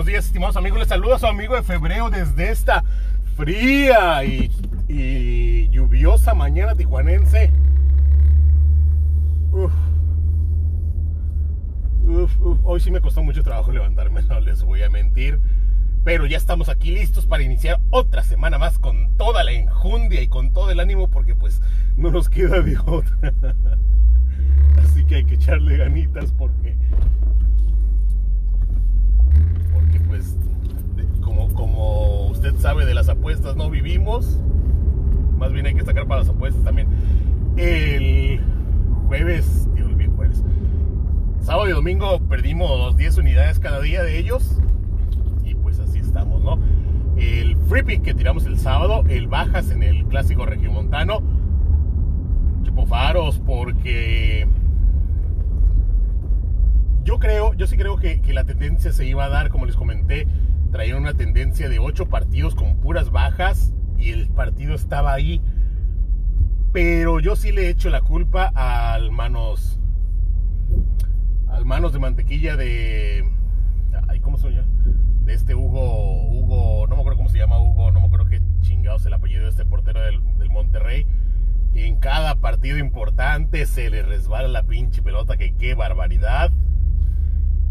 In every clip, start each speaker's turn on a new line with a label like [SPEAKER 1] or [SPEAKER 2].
[SPEAKER 1] buenos días, estimados amigos. Les saluda a su amigo de febrero desde esta fría y, lluviosa mañana tijuanense. Uf. Hoy sí me costó mucho trabajo levantarme, no les voy a mentir. Pero ya estamos aquí listos para iniciar otra semana más con toda la enjundia y con todo el ánimo porque pues no nos queda de otra. Así que hay que echarle ganitas porque porque pues como, como usted sabe de las apuestas no vivimos, más bien hay que sacar para las apuestas también. El jueves, el jueves, sábado y domingo perdimos 10 unidades cada día de ellos y pues así estamos, ¿no? El free pick que tiramos el sábado, el bajas en el clásico regiomontano, tipo faros porque yo creo, yo sí creo que, la tendencia se iba a dar, como les comenté, traían una tendencia de ocho partidos con puras bajas y el partido estaba ahí. Pero yo sí le echo la culpa al manos, al manos de mantequilla de, ay, ¿cómo se llama? De este Hugo, Hugo, no me acuerdo cómo se llama Hugo, no me acuerdo qué chingados el apellido de este portero del, del Monterrey. Que en cada partido importante se le resbala la pinche pelota, que qué barbaridad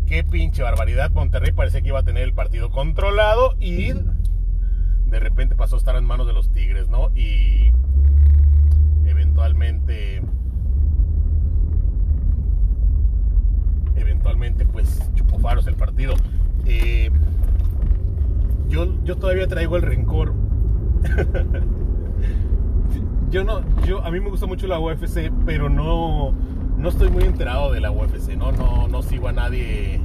[SPEAKER 1] qué pinche barbaridad. Monterrey parecía que iba a tener el partido controlado y de repente pasó a estar en manos de los Tigres, ¿no? Y eventualmente, eventualmente, pues chupó faros el partido. Eh, yo, yo todavía traigo el rencor. yo no, yo, a mí me gusta mucho la UFC, pero no no estoy muy enterado de la UFC, ¿no? No, no sigo a nadie,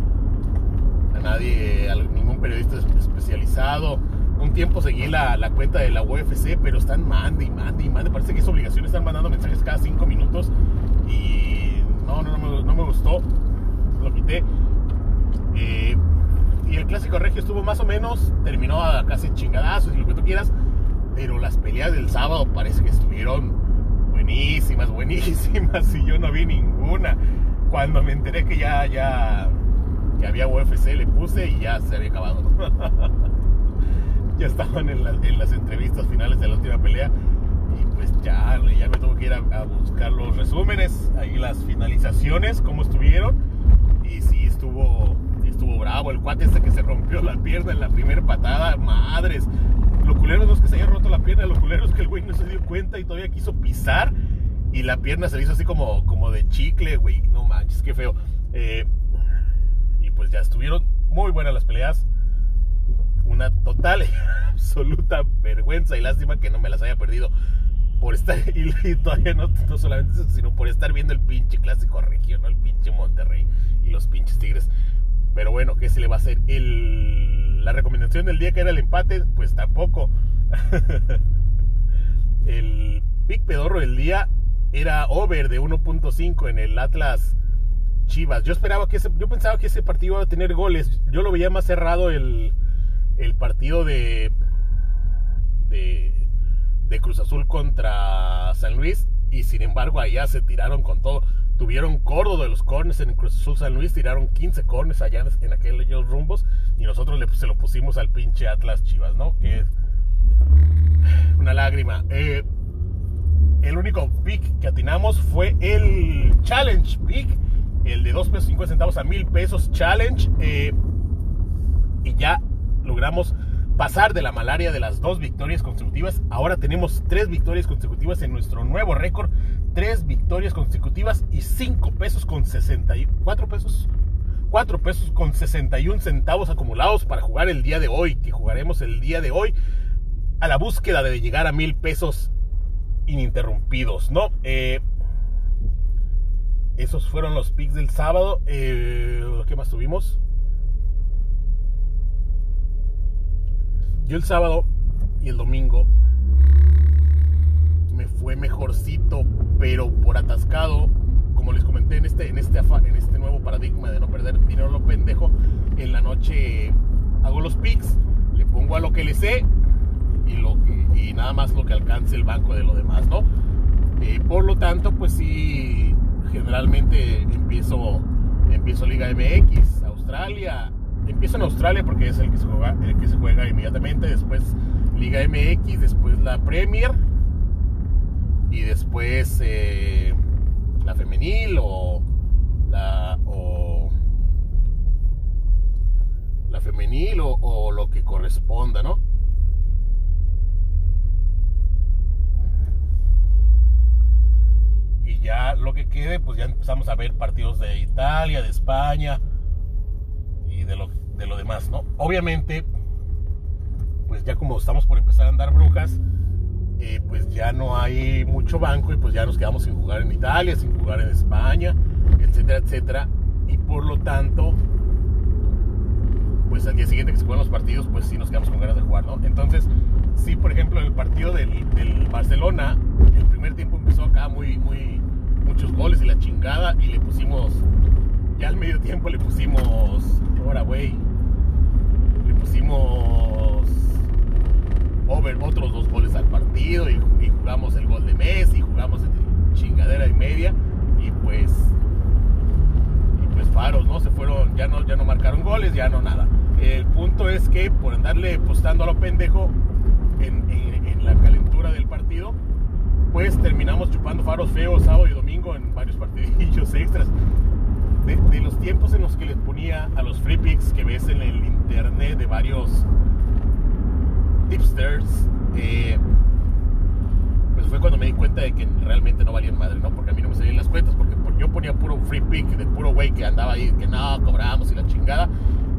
[SPEAKER 1] a nadie, ningún periodista especializado. Un tiempo seguí la, cuenta de la UFC, pero están mande y mande y mande. Parece que es obligación, están mandando mensajes cada cinco minutos. Y no, no, no, me, no me gustó. Lo quité. Eh, y el clásico regio estuvo más o menos, terminó a casi chingadazos y lo que tú quieras. Pero las peleas del sábado parece que estuvieron buenísimas, buenísimas, y yo no vi ninguna. Cuando me enteré que ya, ya, que había UFC, le puse y ya se había acabado. ya estaban en, la, en, las entrevistas finales de la última pelea y pues ya, ya me tuve que ir a, buscar los resúmenes, ahí las finalizaciones, cómo estuvieron. Y sí, estuvo, estuvo bravo. El cuate este que se rompió la pierna en la primera patada, madres. Lo culero no es que se haya roto la pierna, lo culero es que el güey no se dio cuenta y todavía quiso pisar y la pierna se le hizo así como, como de chicle, güey. No manches, qué feo. Eh, y pues ya estuvieron muy buenas las peleas. Una total, absoluta vergüenza y lástima que no me las haya perdido por estar, y, y todavía no, no, solamente eso, sino por estar viendo el pinche clásico regio, ¿no? El pinche Monterrey y los pinches Tigres. Pero bueno, ¿qué se le va a hacer? El, la recomendación del día que era el empate, pues tampoco. el pick pedorro del día era over de 1.5 en el Atlas Chivas. Yo esperaba que yo pensaba que ese partido iba a tener goles. Yo lo veía más cerrado el, el partido de, de, de Cruz Azul contra San Luis. Y sin embargo, allá se tiraron con todo tuvieron cordo de los corners en Cruz Azul San Luis, tiraron 15 corners allá en aquellos rumbos y nosotros le, se lo pusimos al pinche Atlas Chivas, ¿no? Que es una lágrima. Eh, el único pick que atinamos fue el Challenge Pick, el de 2 pesos 50 centavos a 1000 pesos Challenge. Eh, y ya logramos pasar de la malaria de las dos victorias consecutivas. Ahora tenemos tres victorias consecutivas en nuestro nuevo récord. Tres victorias consecutivas y 5 pesos con 64 pesos. 4 pesos con 61 centavos acumulados para jugar el día de hoy, que jugaremos el día de hoy a la búsqueda de llegar a mil pesos ininterrumpidos, ¿no? Eh, esos fueron los picks del sábado. Eh, ¿Qué más tuvimos? Yo el sábado y el domingo me fue mejorcito, pero por atascado, como les comenté en este, en este, en este nuevo paradigma de no perder dinero lo pendejo, en la noche hago los picks, le pongo a lo que le sé y nada más lo que alcance el banco de lo demás, ¿no? Eh, por lo tanto, pues sí, generalmente empiezo, empiezo Liga MX, Australia, empiezo en Australia porque es el que se juega, inmediatamente, después Liga MX, después la Premier y después eh, la femenil o la o la femenil o, o lo que corresponda, ¿no? y ya lo que quede, pues ya empezamos a ver partidos de Italia, de España de lo, de lo demás, ¿no? Obviamente, pues ya como estamos por empezar a andar brujas, eh, pues ya no hay mucho banco y pues ya nos quedamos sin jugar en Italia, sin jugar en España, etcétera, etcétera. Y por lo tanto, pues al día siguiente que se juegan los partidos, pues sí nos quedamos con ganas de jugar, ¿no? Entonces, sí, por ejemplo, el partido del, del Barcelona, el primer tiempo empezó acá muy, muy, muchos goles y la chingada, y le pusimos, ya al medio tiempo le pusimos, ahora, güey, le pusimos over otros dos goles al partido, y, jugamos el gol de Messi, y jugamos chingadera y media, y pues y pues faros, ¿no? Se fueron, ya no, ya no marcaron goles, ya no nada. El punto es que por andarle postando a lo pendejo en, en, en, la calentura del partido, pues terminamos chupando faros feos sábado y domingo en varios partidillos extras. De, los tiempos en los que les ponía a los free picks que ves en el internet de varios tipsters, eh, pues fue cuando me di cuenta de que realmente no valían madre, ¿no? Porque a mí no me salían las cuentas, porque yo ponía puro free pick de puro güey que andaba ahí, que no, cobramos y la chingada.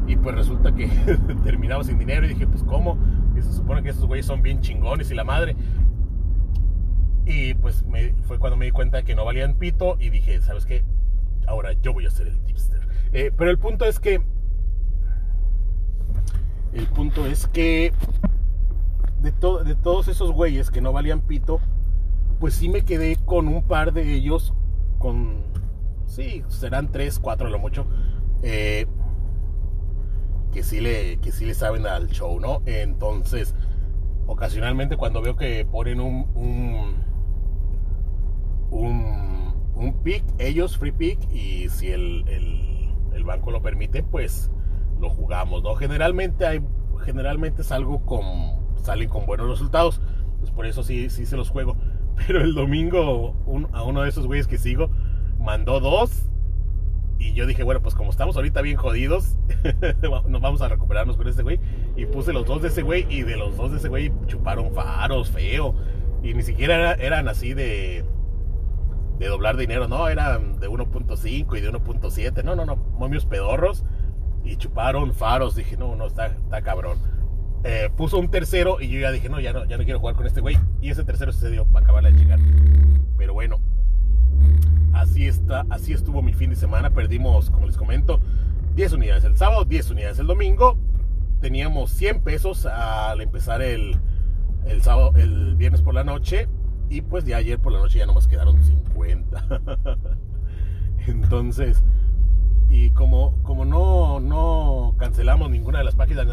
[SPEAKER 1] Y pues resulta que terminaba sin dinero y dije, pues ¿cómo? Y se supone que esos güeyes son bien chingones y la madre. Y pues me, fue cuando me di cuenta de que no valían pito y dije, ¿sabes qué? Ahora yo voy a ser el tipster. Eh, pero el punto es que... El punto es que... De, de todos esos güeyes que no valían pito, pues sí me quedé con un par de ellos, con... Sí, serán tres, cuatro a lo mucho. Eh, que sí le, que sí le saben al show, ¿no? Entonces, ocasionalmente cuando veo que ponen un, un, un pick, ellos free pick, y si el, el, banco lo permite, pues lo jugamos. Generalmente hay, generalmente salgo con, salen con buenos resultados, pues por eso sí, sí se los juego. Pero el domingo a uno de esos güeyes que sigo mandó dos y yo dije, bueno, pues como estamos ahorita bien jodidos, nos vamos a recuperarnos con este güey. Y puse los dos de ese güey y de los dos de ese güey chuparon faros, feo. Y ni siquiera era, eran así de, de doblar dinero, no, eran de 1.5 y de 1.7. No, no, no, momios pedorros. Y chuparon faros. Dije, no, no, está, está cabrón. Eh, puso un tercero y yo ya dije, no ya, no, ya no quiero jugar con este güey. Y ese tercero se dio para acabar de llegar. Pero bueno, así está, así estuvo mi fin de semana. Perdimos, como les comento, 10 unidades el sábado, 10 unidades el domingo. Teníamos 100 pesos al empezar el, el sábado, el viernes por la noche. Y pues de ayer por la noche ya nomás quedaron 50. Entonces, y como, como no, no cancelamos ninguna de las páginas,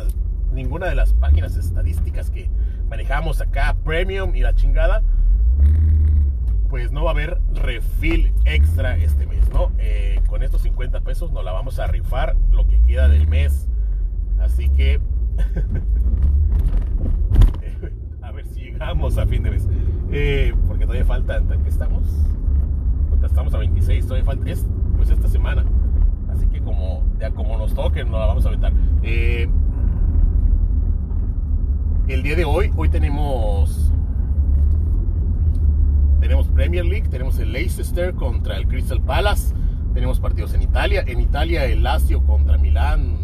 [SPEAKER 1] ninguna de las páginas estadísticas que manejamos acá, Premium y la chingada, pues no va a haber refill extra este mes, ¿no? Eh, con estos 50 pesos nos la vamos a rifar lo que queda del mes. Así que a ver si llegamos a fin de mes. Eh, porque todavía falta, ¿qué estamos? Estamos a 26, todavía falta, es pues esta semana. Así que como, ya como nos toque, nos la vamos a aventar. Eh, el día de hoy, hoy tenemos tenemos Premier League, tenemos el Leicester contra el Crystal Palace, tenemos partidos en Italia, en Italia el Lazio contra Milán,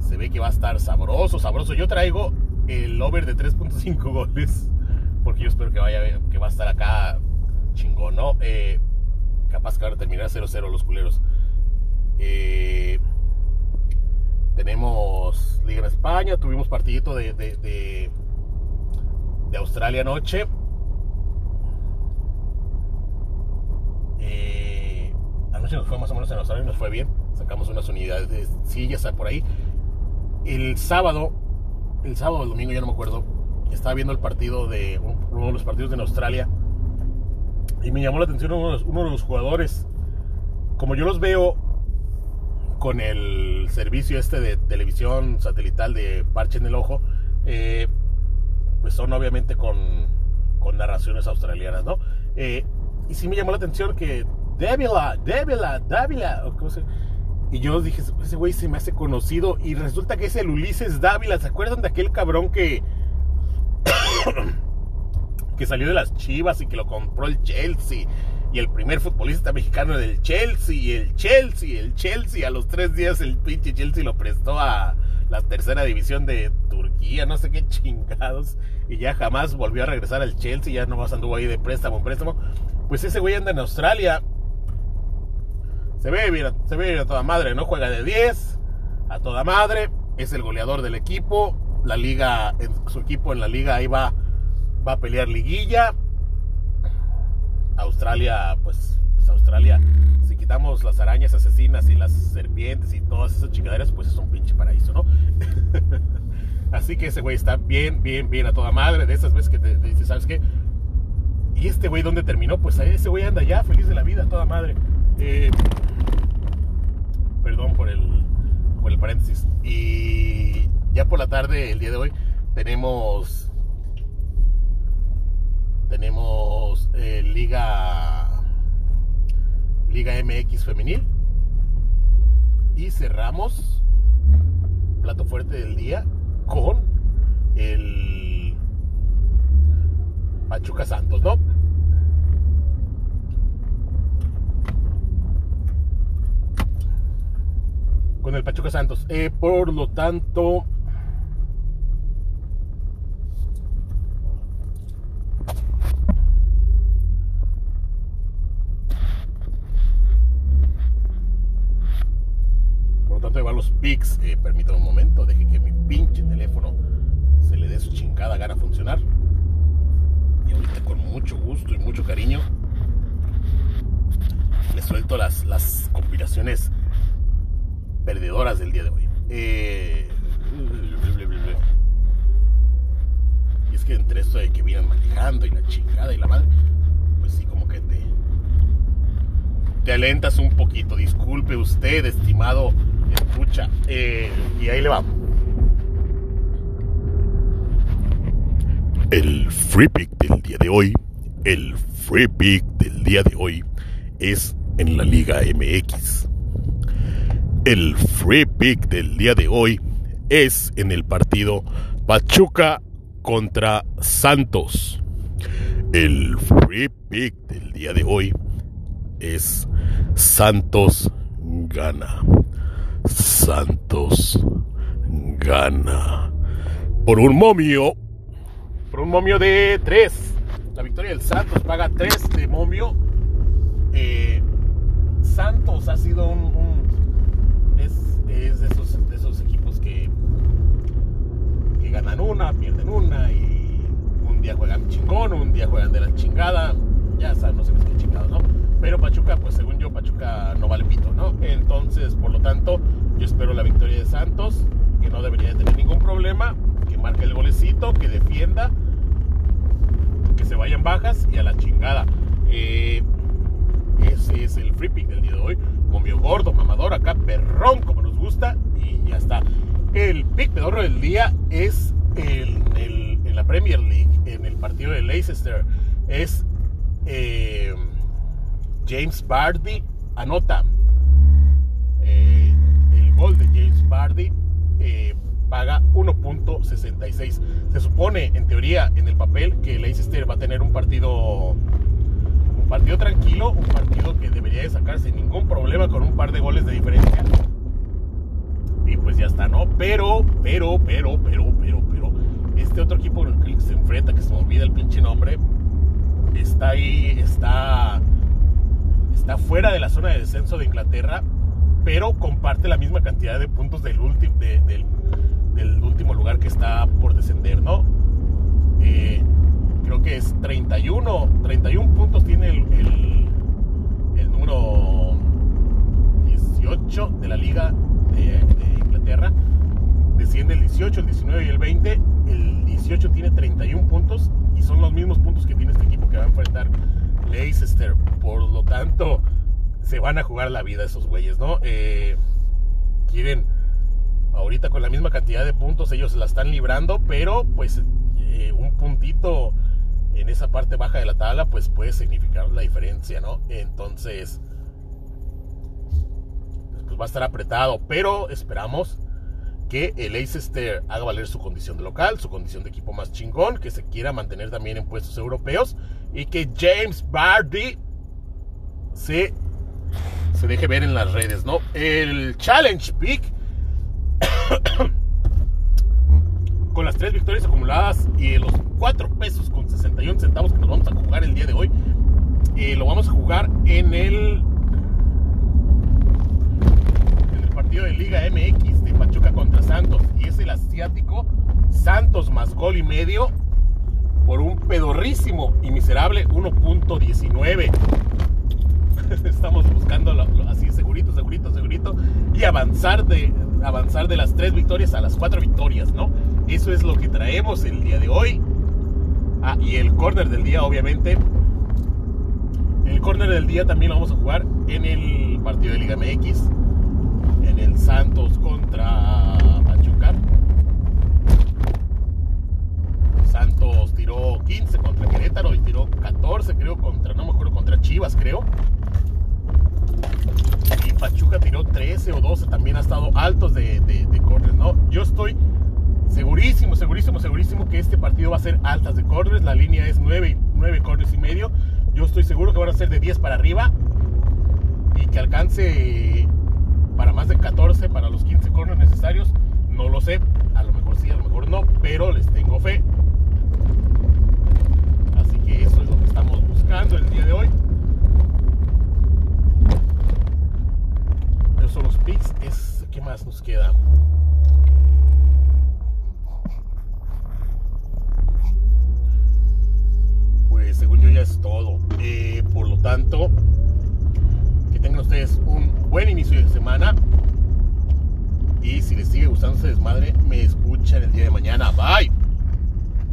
[SPEAKER 1] se ve que va a estar sabroso, sabroso. Yo traigo el over de 3.5 goles, porque yo espero que vaya, que va a estar acá chingón, ¿no? Eh, capaz que ahora terminar 0-0 los culeros. Eh, tenemos Liga en España, tuvimos partidito de, de, Australia anoche. Eh, anoche nos fue más o menos en Australia, nos fue bien. Sacamos unas unidades de sillas por ahí. El sábado, el sábado o el domingo, ya no me acuerdo, estaba viendo el partido de uno de los partidos de Australia y me llamó la atención uno de los, uno de los jugadores. Como yo los veo con el servicio este de televisión satelital de Parche en el Ojo, eh, pues son obviamente con, con narraciones australianas, ¿no? Eh, y sí me llamó la atención que Dávila, Dávila, Dávila, y yo dije, ese güey se me hace conocido. Y resulta que es el Ulises Dávila. ¿Se acuerdan de aquel cabrón que. Que salió de las chivas y que lo compró el Chelsea? Y el primer futbolista mexicano del Chelsea. Y el Chelsea, el Chelsea. A los tres días el pinche Chelsea lo prestó a la tercera división de Turquía. No sé qué chingados. Y ya jamás volvió a regresar al Chelsea. Ya nomás anduvo ahí de préstamo en préstamo. Pues ese güey anda en Australia se ve bien, se ve a toda madre, ¿no? Juega de 10, a toda madre, es el goleador del equipo, la liga, su equipo en la liga ahí va, va a pelear liguilla. Australia, pues, pues, Australia, si quitamos las arañas asesinas y las serpientes y todas esas chingaderas, pues es un pinche paraíso, ¿no? Así que ese güey está bien, bien, bien a toda madre, de esas veces que te, dices, ¿sabes qué? ¿Y este güey dónde terminó? Pues ese güey anda ya feliz de la vida, a toda madre. Eh, perdón por el, por el paréntesis. Y ya por la tarde, el día de hoy, tenemos tenemos eh, Liga Liga MX femenil y cerramos plato fuerte del día con el Pachuca Santos, ¿no? con el Pachuca Santos. Eh, por lo tanto, por lo tanto, van los pics. Eh, permítame un momento, deje que mi pinche teléfono se le dé su chingada gana a funcionar. Y ahorita con mucho gusto y mucho cariño le suelto las, las compilaciones perdedoras del día de hoy. Eh, y es que entre esto de que vienen manejando y la chingada y la madre, pues sí, como que te, te alentas un poquito. Disculpe usted, estimado escucha. Eh, y ahí le vamos. El free pick del día de hoy, el free pick del día de hoy es en la Liga MX. El free pick del día de hoy es en el partido Pachuca contra Santos. El free pick del día de hoy es Santos gana. Santos gana. Por un momio. Por un momio de 3. La victoria del Santos paga 3 de momio. Eh, Santos ha sido un es de esos, equipos que, que ganan una, pierden una y un día juegan chingón, un día juegan de la chingada, ya saben, no sé qué chingados, ¿no? Pero Pachuca, pues según yo, Pachuca no vale pito, ¿no? Entonces, por lo tanto, yo espero la victoria de Santos, que no debería tener ningún problema, que marque el golecito, que defienda, que se vayan bajas y a la chingada. Eh, ese es el free pick del día de hoy. Momio gordo, mamador, acá perrón, como nos gusta. Y ya está. El pick pedorro del día es el, en la Premier League, en el partido de Leicester. Es eh, James Bardi. Anota. Gol de James Bardi eh, paga 1.66. Se supone, en teoría, en el papel, que Leicester va a tener un partido partido tranquilo, un partido que debería de sacar sin ningún problema con un par de goles de diferencia. Y pues ya está, ¿no? Pero, pero, pero, pero, pero, pero, este otro equipo con el que se enfrenta, que se me olvida el pinche nombre, está ahí, está, está fuera de la zona de descenso de Inglaterra, pero comparte la misma cantidad de puntos del, último del, del último lugar que está por descender, ¿no? Eh, creo que es 31, 31 puntos tiene el, el, número 18 de la liga de, Inglaterra. Desciende el 18, el 19 y el 20. El 18 tiene 31 puntos y son los mismos puntos que tiene este equipo que va a enfrentar Leicester. Por lo tanto, se van a jugar la vida esos güeyes, ¿no? Eh, ahorita con la misma cantidad de puntos ellos la están librando, pero pues eh, un puntito en esa parte baja de la tabla pues puede significar la diferencia, ¿no? Entonces pues va a estar apretado, pero esperamos que el Leicester haga valer su condición de local, su condición de equipo más chingón, que se quiera mantener también en puestos europeos y que James Bardi se, se deje ver en las redes, ¿no? El Challenge Pick con las tres victorias acumuladas y los cuatro pesos con 61 centavos que nos vamos a jugar el día de hoy, eh, lo vamos a jugar en el partido de Liga MX de Pachuca contra Santos y es el asiático Santos más gol y medio por un pedorrísimo y miserable 1.19. Estamos buscando así segurito, segurito, segurito y avanzar de avanzar de las tres victorias a las cuatro victorias, ¿no? Eso es lo que traemos el día de hoy. Ah, y el corner del día, obviamente. El corner del día también lo vamos a jugar en el partido de Liga MX en el Santos contra